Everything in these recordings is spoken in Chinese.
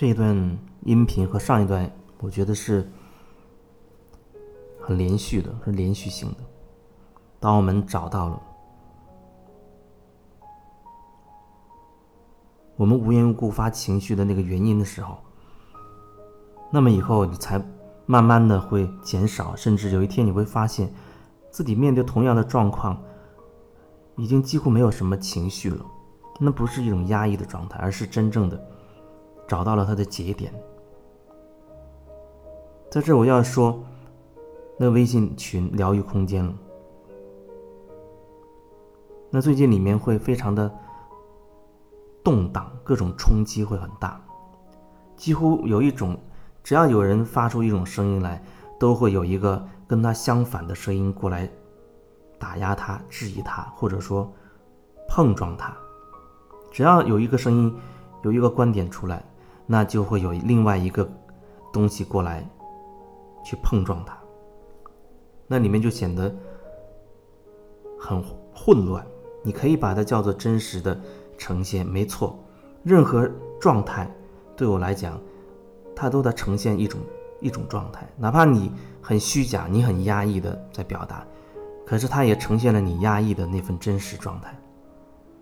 这一段音频和上一段，我觉得是很连续的，是连续性的。当我们找到了我们无缘无故发情绪的那个原因的时候，那么以后你才慢慢的会减少，甚至有一天你会发现，自己面对同样的状况，已经几乎没有什么情绪了。那不是一种压抑的状态，而是真正的找到了它的节点。在这我要说，那微信群疗愈空间了。那最近里面会非常的。动荡，各种冲击会很大，几乎有一种，只要有人发出一种声音来，都会有一个跟他相反的声音过来打压他、质疑他，或者说碰撞他。只要有一个声音，有一个观点出来，那就会有另外一个东西过来去碰撞它，那里面就显得很混乱。你可以把它叫做真实的。呈现没错，任何状态对我来讲，它都在呈现一种一种状态。哪怕你很虚假，你很压抑的在表达，可是它也呈现了你压抑的那份真实状态。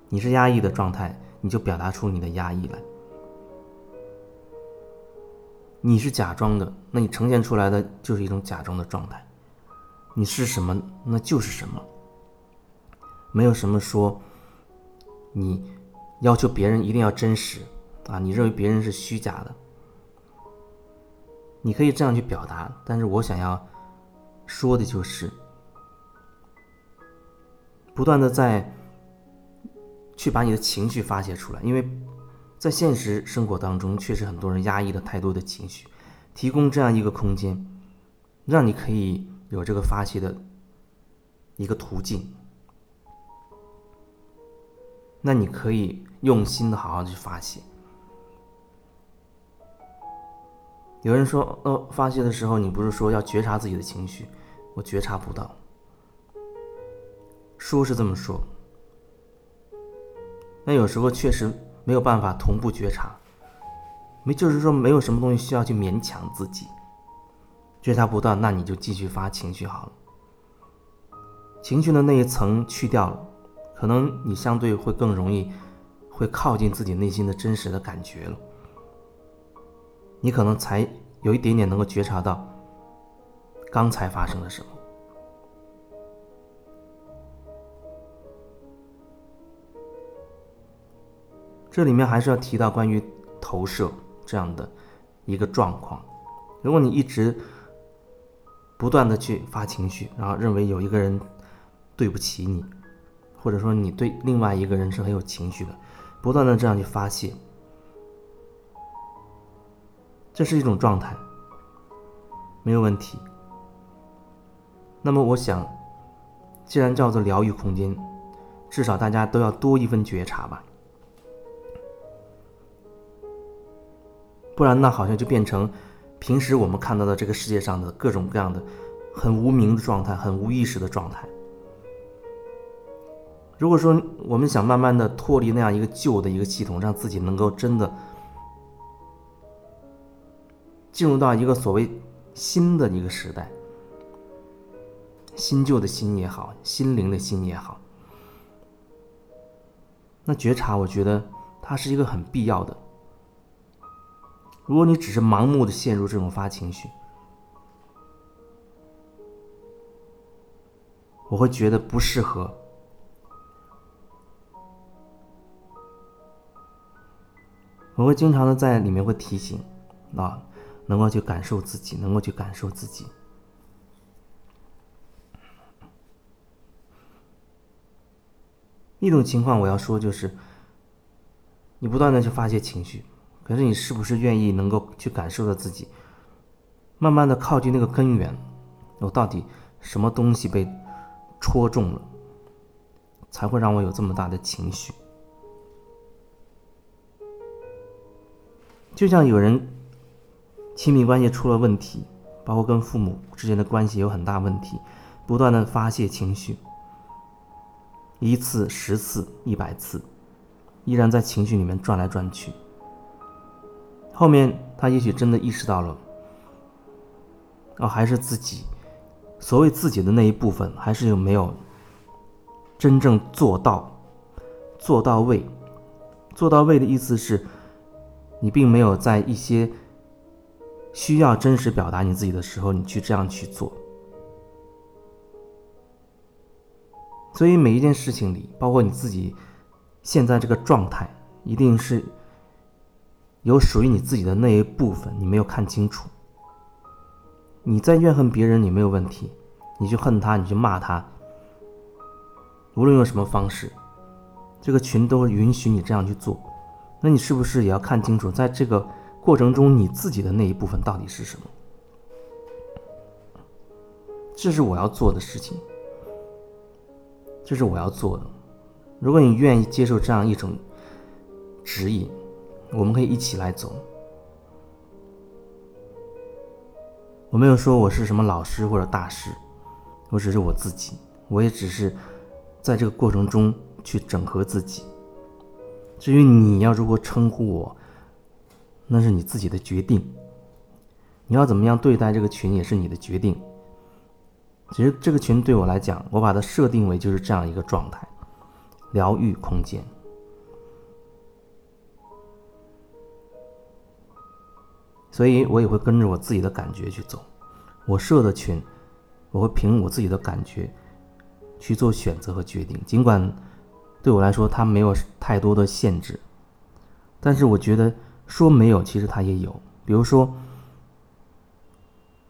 你是压抑的状态，你就表达出你的压抑来。你是假装的，那你呈现出来的就是一种假装的状态。你是什么，那就是什么。没有什么说你。要求别人一定要真实，啊，你认为别人是虚假的，你可以这样去表达。但是我想要说的就是，不断的在去把你的情绪发泄出来，因为在现实生活当中，确实很多人压抑了太多的情绪，提供这样一个空间，让你可以有这个发泄的一个途径，那你可以。用心的好好去发泄。有人说，呃，发泄的时候，你不是说要觉察自己的情绪？我觉察不到。书是这么说，那有时候确实没有办法同步觉察，没就是说没有什么东西需要去勉强自己。觉察不到，那你就继续发情绪好了。情绪的那一层去掉了，可能你相对会更容易。会靠近自己内心的真实的感觉了，你可能才有一点点能够觉察到刚才发生了什么。这里面还是要提到关于投射这样的一个状况。如果你一直不断的去发情绪，然后认为有一个人对不起你，或者说你对另外一个人是很有情绪的。不断的这样去发泄，这是一种状态，没有问题。那么我想，既然叫做疗愈空间，至少大家都要多一份觉察吧，不然那好像就变成平时我们看到的这个世界上的各种各样的很无名的状态，很无意识的状态。如果说我们想慢慢的脱离那样一个旧的一个系统，让自己能够真的进入到一个所谓新的一个时代，新旧的心也好，心灵的心也好，那觉察，我觉得它是一个很必要的。如果你只是盲目的陷入这种发情绪，我会觉得不适合。我会经常的在里面会提醒，啊，能够去感受自己，能够去感受自己。一种情况我要说就是，你不断的去发泄情绪，可是你是不是愿意能够去感受到自己，慢慢的靠近那个根源，我到底什么东西被戳中了，才会让我有这么大的情绪？就像有人亲密关系出了问题，包括跟父母之间的关系有很大问题，不断的发泄情绪，一次、十次、一百次，依然在情绪里面转来转去。后面他也许真的意识到了，哦，还是自己所谓自己的那一部分，还是有没有真正做到做到位？做到位的意思是，你并没有在一些需要真实表达你自己的时候，你去这样去做。所以每一件事情里，包括你自己现在这个状态，一定是有属于你自己的那一部分，你没有看清楚。你在怨恨别人，你没有问题，你去恨他，你去骂他，无论用什么方式，这个群都允许你这样去做。那你是不是也要看清楚，在这个过程中，你自己的那一部分到底是什么？这是我要做的事情。这是我要做的。如果你愿意接受这样一种指引，我们可以一起来走。我没有说我是什么老师或者大师，我只是我自己，我也只是在这个过程中去整合自己。至于你要如何称呼我，那是你自己的决定。你要怎么样对待这个群，也是你的决定。其实这个群对我来讲，我把它设定为就是这样一个状态，疗愈空间。所以我也会跟着我自己的感觉去走。我设的群，我会凭我自己的感觉去做选择和决定。尽管对我来说它没有太多的限制，但是我觉得说没有，其实它也有。比如说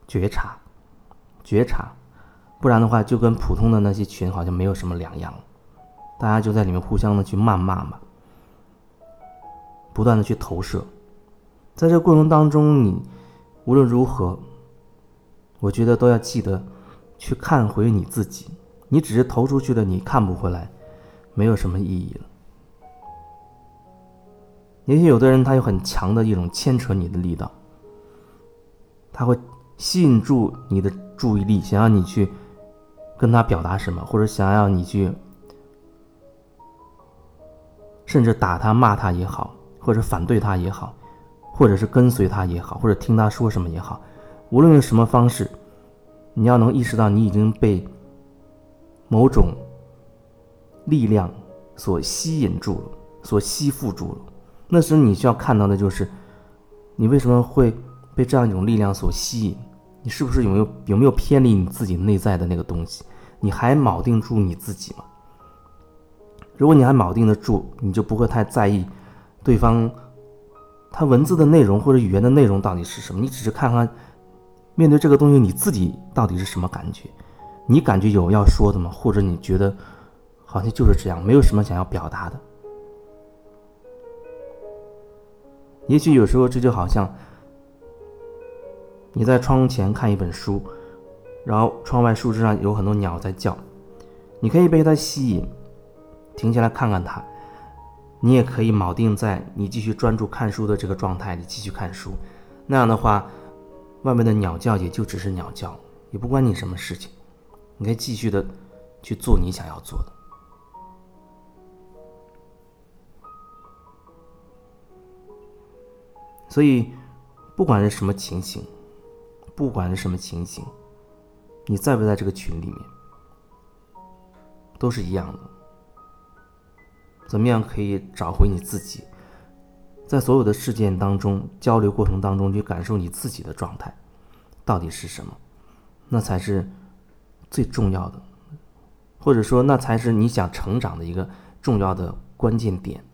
觉察，觉察。不然的话，就跟普通的那些群好像没有什么两样，大家就在里面互相的去谩骂嘛，不断的去投射，在这过程当中，你无论如何，我觉得都要记得去看回你自己，你只是投出去的，你看不回来，没有什么意义了。也许有的人他有很强的一种牵扯你的力道，他会吸引住你的注意力，想让你去。跟他表达什么，或者想要你去，甚至打他、骂他也好，或者反对他也好，或者是跟随他也好，或者听他说什么也好，无论用什么方式，你要能意识到你已经被某种力量所吸引住了，所吸附住了。那时你需要看到的就是，你为什么会被这样一种力量所吸引。你是不是有没有有没有偏离你自己内在的那个东西？你还铆定住你自己吗？如果你还铆定得住，你就不会太在意对方它文字的内容或者语言的内容到底是什么。你只是看看面对这个东西你自己到底是什么感觉？你感觉有要说的吗？或者你觉得好像就是这样，没有什么想要表达的？也许有时候这就好像。你在窗前看一本书，然后窗外树枝上有很多鸟在叫，你可以被它吸引，停下来看看它。你也可以铆定在你继续专注看书的这个状态里继续看书。那样的话，外面的鸟叫也就只是鸟叫，也不关你什么事情。你可以继续的去做你想要做的。所以，不管是什么情形。不管是什么情形，你在不在这个群里面，都是一样的。怎么样可以找回你自己？在所有的事件当中、交流过程当中，去感受你自己的状态到底是什么？那才是最重要的，或者说，那才是你想成长的一个重要的关键点。